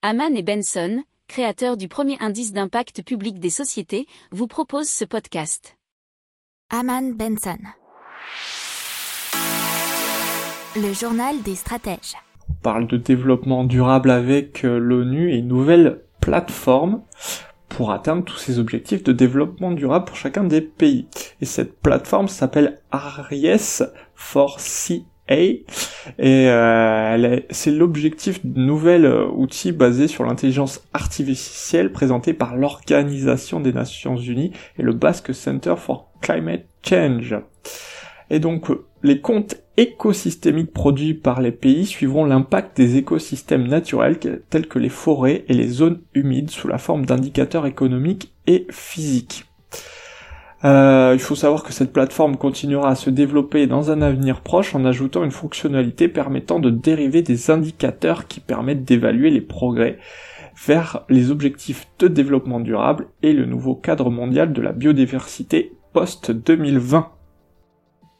Haman et Benson, créateurs du premier indice d'impact public des sociétés, vous proposent ce podcast. Haman Benson. Le journal des stratèges. On parle de développement durable avec euh, l'ONU et une nouvelle plateforme pour atteindre tous ces objectifs de développement durable pour chacun des pays. Et cette plateforme s'appelle ARIES for CA et euh, c'est l'objectif de nouvel euh, outil basé sur l'intelligence artificielle présenté par l'Organisation des Nations Unies et le Basque Center for Climate Change. Et donc les comptes écosystémiques produits par les pays suivront l'impact des écosystèmes naturels tels que les forêts et les zones humides sous la forme d'indicateurs économiques et physiques. Euh, il faut savoir que cette plateforme continuera à se développer dans un avenir proche en ajoutant une fonctionnalité permettant de dériver des indicateurs qui permettent d'évaluer les progrès vers les objectifs de développement durable et le nouveau cadre mondial de la biodiversité post-2020.